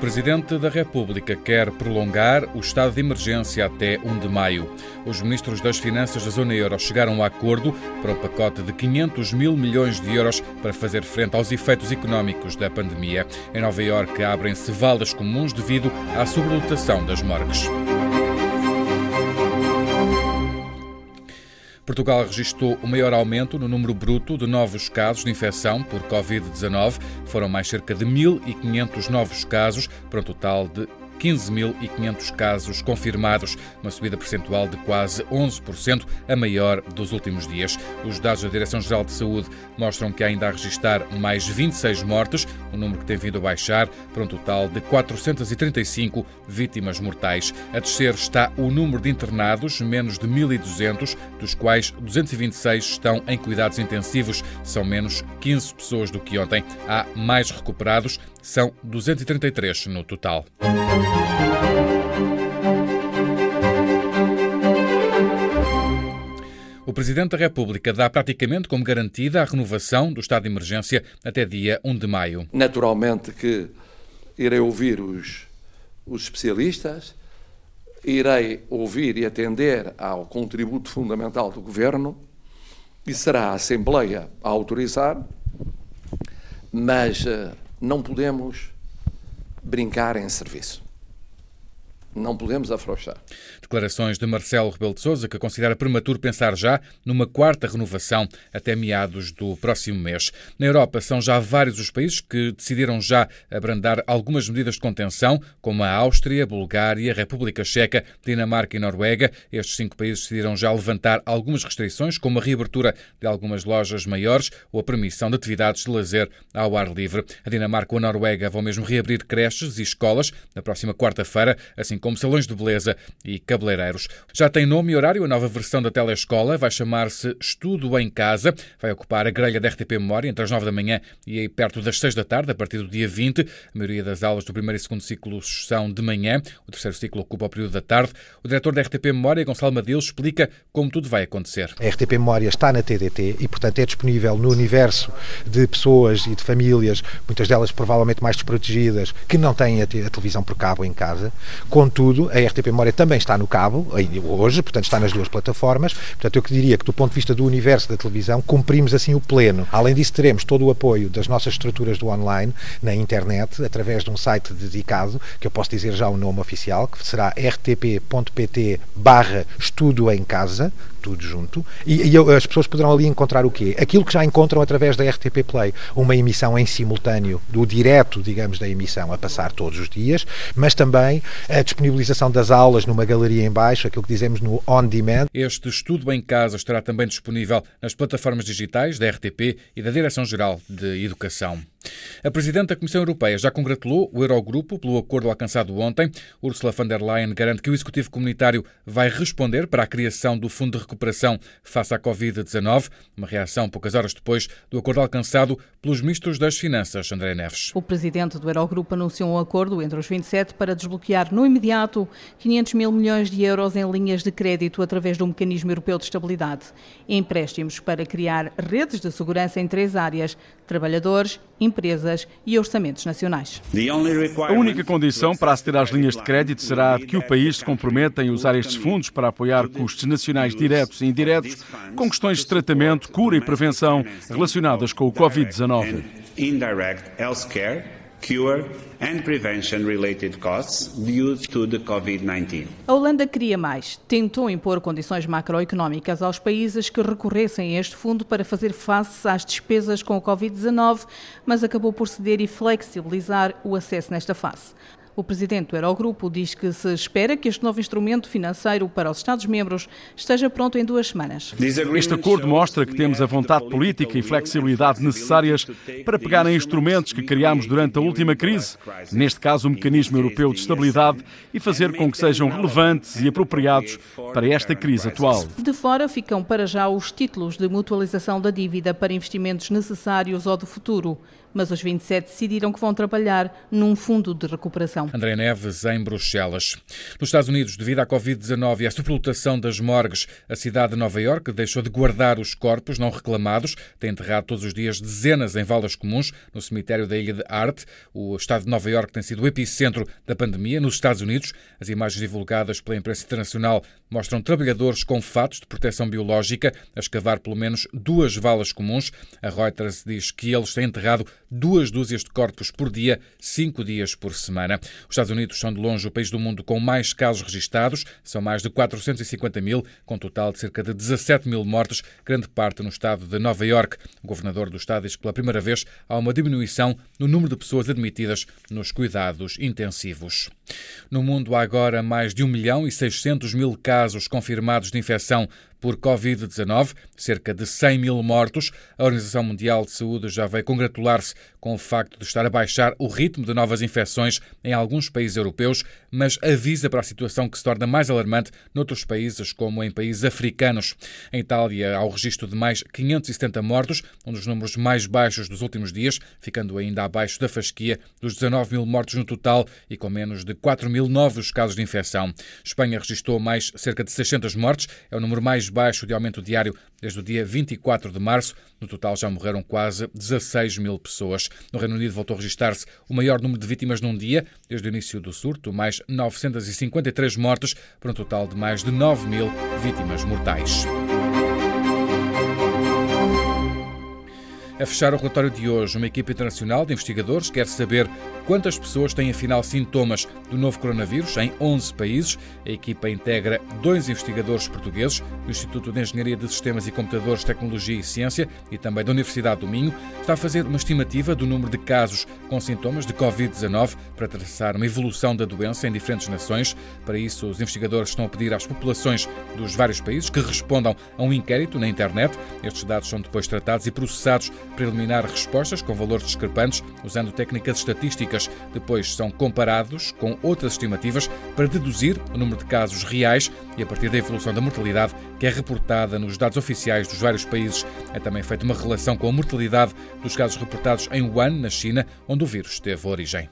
O Presidente da República quer prolongar o estado de emergência até 1 de maio. Os ministros das Finanças da zona euro chegaram a acordo para um pacote de 500 mil milhões de euros para fazer frente aos efeitos económicos da pandemia. Em Nova Iorque abrem-se valas comuns devido à sobrelotação das morgues. Portugal registrou o maior aumento no número bruto de novos casos de infecção por Covid-19. Foram mais cerca de 1.500 novos casos, para um total de 15.500 casos confirmados, uma subida percentual de quase 11%, a maior dos últimos dias. Os dados da Direção-Geral de Saúde mostram que ainda a registrar mais 26 mortes, um número que tem vindo a baixar para um total de 435 vítimas mortais. A descer está o número de internados, menos de 1.200, dos quais 226 estão em cuidados intensivos, são menos 15 pessoas do que ontem. Há mais recuperados, são 233 no total. O Presidente da República dá praticamente como garantida a renovação do estado de emergência até dia 1 de maio. Naturalmente que irei ouvir os, os especialistas, irei ouvir e atender ao contributo fundamental do Governo e será a Assembleia a autorizar, mas eh, não podemos brincar em serviço. Não podemos afrouxar. Declarações de Marcelo Rebelo de Sousa, que considera prematuro pensar já numa quarta renovação até meados do próximo mês. Na Europa, são já vários os países que decidiram já abrandar algumas medidas de contenção, como a Áustria, Bulgária, República Checa, Dinamarca e Noruega. Estes cinco países decidiram já levantar algumas restrições, como a reabertura de algumas lojas maiores ou a permissão de atividades de lazer ao ar livre. A Dinamarca ou a Noruega vão mesmo reabrir creches e escolas na próxima quarta-feira, assim como salões de beleza e cabeleireiros. Já tem nome e horário a nova versão da telescola, vai chamar-se Estudo em Casa, vai ocupar a grelha da RTP Memória entre as 9 da manhã e aí perto das 6 da tarde, a partir do dia 20. A maioria das aulas do primeiro e segundo ciclo são de manhã, o terceiro ciclo ocupa o período da tarde. O diretor da RTP Memória, Gonçalo Madilos, explica como tudo vai acontecer. A RTP Memória está na TDT e, portanto, é disponível no universo de pessoas e de famílias, muitas delas provavelmente mais desprotegidas, que não têm a, televisão por cabo em casa. Contudo, a RTP Memória também está no cabo, hoje, portanto, está nas duas plataformas. Portanto, eu que diria que, do ponto de vista do universo da televisão, cumprimos assim o pleno. Além disso, teremos todo o apoio das nossas estruturas do online, na internet, através de um site dedicado, que eu posso dizer já o nome oficial, que será rtp.pt barra estudo em casa, tudo junto, e, e, as pessoas poderão ali encontrar o quê? Aquilo que já encontram através da RTP Play, uma emissão em simultâneo, do direto, digamos, da emissão a passar todos os dias, mas também a disponibilização das aulas numa galeria em baixo, aquilo que dizemos no on demand. Este estudo em casa estará também disponível nas plataformas digitais da RTP e da Direção-Geral de Educação. A Presidente da Comissão Europeia já congratulou o Eurogrupo pelo acordo alcançado ontem. Ursula von der Leyen garante que o Executivo Comunitário vai responder para a criação do Fundo de Recuperação face à Covid-19, uma reação poucas horas depois do acordo alcançado pelos ministros das Finanças, André Neves. O Presidente do Eurogrupo anunciou um acordo entre os 27 para desbloquear no imediato 500 mil milhões de euros em linhas de crédito através do Mecanismo Europeu de Estabilidade. Empréstimos para criar redes de segurança em três áreas: trabalhadores, empresas e orçamentos nacionais. A única condição para aceder às linhas de crédito será que o país se comprometa em usar estes fundos para apoiar custos nacionais diretos e indiretos com questões de tratamento, cura e prevenção relacionadas com o Covid-19 cure and prevention related costs due to the COVID-19. A Holanda queria mais. Tentou impor condições macroeconómicas aos países que recorressem a este fundo para fazer face às despesas com o Covid-19, mas acabou por ceder e flexibilizar o acesso nesta fase. O presidente do Eurogrupo diz que se espera que este novo instrumento financeiro para os Estados-membros esteja pronto em duas semanas. Este acordo mostra que temos a vontade política e flexibilidade necessárias para pegar em instrumentos que criámos durante a última crise, neste caso o Mecanismo Europeu de Estabilidade, e fazer com que sejam relevantes e apropriados para esta crise atual. De fora ficam para já os títulos de mutualização da dívida para investimentos necessários ou do futuro. Mas os 27 decidiram que vão trabalhar num fundo de recuperação. André Neves, em Bruxelas. Nos Estados Unidos, devido à Covid-19 e à superlotação das morgues, a cidade de Nova Iorque deixou de guardar os corpos não reclamados, tem enterrado todos os dias dezenas em valas comuns no cemitério da Ilha de Art. O estado de Nova Iorque tem sido o epicentro da pandemia. Nos Estados Unidos, as imagens divulgadas pela imprensa internacional mostram trabalhadores com fatos de proteção biológica a escavar pelo menos duas valas comuns. A Reuters diz que eles têm enterrado duas dúzias de corpos por dia, cinco dias por semana. Os Estados Unidos são de longe o país do mundo com mais casos registados, são mais de 450 mil, com um total de cerca de 17 mil mortos, grande parte no estado de Nova York. O governador do estado diz que pela primeira vez há uma diminuição no número de pessoas admitidas nos cuidados intensivos. No mundo há agora mais de 1 milhão e 600 mil casos confirmados de infecção por Covid-19, cerca de 100 mil mortos. A Organização Mundial de Saúde já veio congratular-se com o facto de estar a baixar o ritmo de novas infecções em alguns países europeus, mas avisa para a situação que se torna mais alarmante noutros países, como em países africanos. Em Itália, há o registro de mais 570 mortos, um dos números mais baixos dos últimos dias, ficando ainda abaixo da fasquia dos 19 mil mortos no total e com menos de 4 mil novos casos de infecção. Espanha registrou mais cerca de 600 mortes, é o número mais baixo de aumento diário desde o dia 24 de março. No total já morreram quase 16 mil pessoas. No Reino Unido voltou a registrar-se o maior número de vítimas num dia desde o início do surto, mais 953 mortes, para um total de mais de 9 mil vítimas mortais. A fechar o relatório de hoje, uma equipe internacional de investigadores quer saber quantas pessoas têm afinal sintomas do novo coronavírus em 11 países. A equipa integra dois investigadores portugueses do Instituto de Engenharia de Sistemas e Computadores, Tecnologia e Ciência e também da Universidade do Minho. Está a fazer uma estimativa do número de casos com sintomas de Covid-19 para traçar uma evolução da doença em diferentes nações. Para isso, os investigadores estão a pedir às populações dos vários países que respondam a um inquérito na internet. Estes dados são depois tratados e processados para eliminar respostas com valores discrepantes usando técnicas estatísticas. Depois são comparados com outras estimativas para deduzir o número de casos reais e a partir da evolução da mortalidade que é reportada nos dados oficiais dos vários países. É também feita uma relação com a mortalidade dos casos reportados em Wuhan, na China, onde o vírus teve origem.